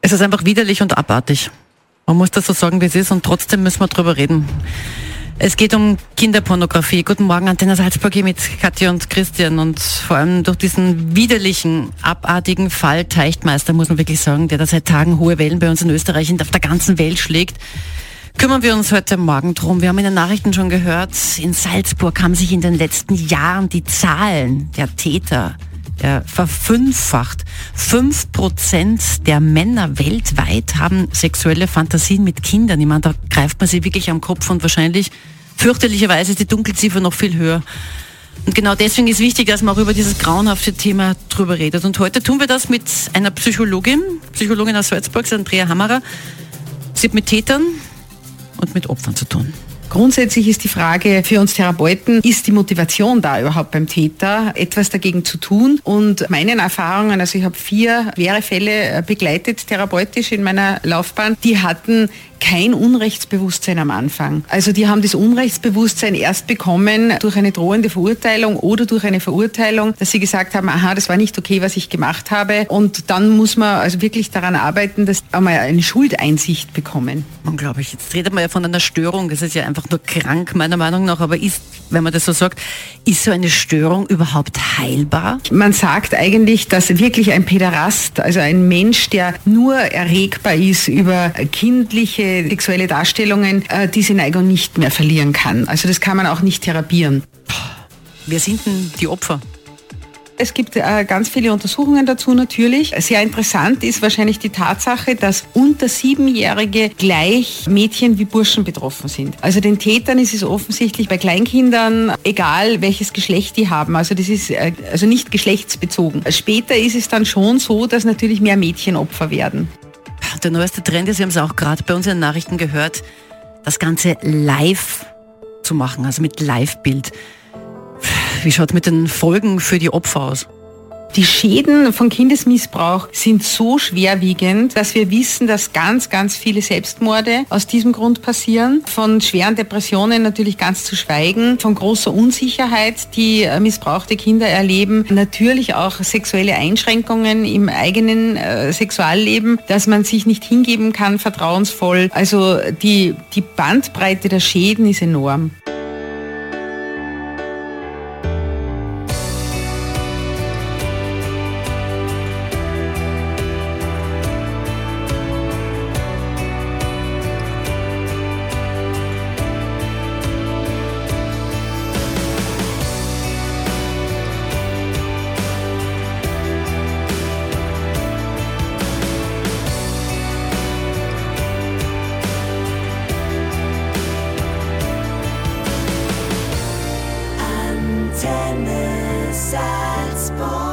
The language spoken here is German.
Es ist einfach widerlich und abartig. Man muss das so sagen, wie es ist und trotzdem müssen wir drüber reden. Es geht um Kinderpornografie. Guten Morgen, Antenne Salzburg hier mit Katja und Christian. Und vor allem durch diesen widerlichen, abartigen Fall Teichtmeister, muss man wirklich sagen, der da seit Tagen hohe Wellen bei uns in Österreich und auf der ganzen Welt schlägt, kümmern wir uns heute Morgen drum. Wir haben in den Nachrichten schon gehört, in Salzburg haben sich in den letzten Jahren die Zahlen der Täter ja, verfünffacht. Fünf Prozent der Männer weltweit haben sexuelle Fantasien mit Kindern. Ich meine, da greift man sich wirklich am Kopf und wahrscheinlich, fürchterlicherweise, ist die Dunkelziffer noch viel höher. Und genau deswegen ist wichtig, dass man auch über dieses grauenhafte Thema drüber redet. Und heute tun wir das mit einer Psychologin, Psychologin aus Salzburg, Andrea Hammerer. Sie hat mit Tätern und mit Opfern zu tun. Grundsätzlich ist die Frage für uns Therapeuten, ist die Motivation da überhaupt beim Täter, etwas dagegen zu tun? Und meinen Erfahrungen, also ich habe vier schwere Fälle begleitet therapeutisch in meiner Laufbahn, die hatten kein Unrechtsbewusstsein am Anfang. Also die haben das Unrechtsbewusstsein erst bekommen durch eine drohende Verurteilung oder durch eine Verurteilung, dass sie gesagt haben, aha, das war nicht okay, was ich gemacht habe. Und dann muss man also wirklich daran arbeiten, dass einmal eine Schuldeinsicht bekommen. Unglaublich. Jetzt redet man ja von einer Störung. Das ist ja einfach nur krank, meiner Meinung nach. Aber ist, wenn man das so sagt, ist so eine Störung überhaupt heilbar? Man sagt eigentlich, dass wirklich ein Päderast, also ein Mensch, der nur erregbar ist über kindliche sexuelle Darstellungen äh, diese Neigung nicht mehr verlieren kann. Also das kann man auch nicht therapieren. Wer sind denn die Opfer? Es gibt äh, ganz viele Untersuchungen dazu natürlich. Sehr interessant ist wahrscheinlich die Tatsache, dass unter Siebenjährige gleich Mädchen wie Burschen betroffen sind. Also den Tätern ist es offensichtlich bei Kleinkindern egal, welches Geschlecht die haben. Also das ist äh, also nicht geschlechtsbezogen. Später ist es dann schon so, dass natürlich mehr Mädchen Opfer werden. Der neueste Trend ist, Sie haben es auch gerade bei uns in den Nachrichten gehört, das Ganze live zu machen, also mit Live-Bild. Wie schaut mit den Folgen für die Opfer aus? Die Schäden von Kindesmissbrauch sind so schwerwiegend, dass wir wissen, dass ganz, ganz viele Selbstmorde aus diesem Grund passieren. Von schweren Depressionen natürlich ganz zu schweigen, von großer Unsicherheit, die äh, missbrauchte Kinder erleben, natürlich auch sexuelle Einschränkungen im eigenen äh, Sexualleben, dass man sich nicht hingeben kann, vertrauensvoll. Also die, die Bandbreite der Schäden ist enorm. Antenne Salzburg.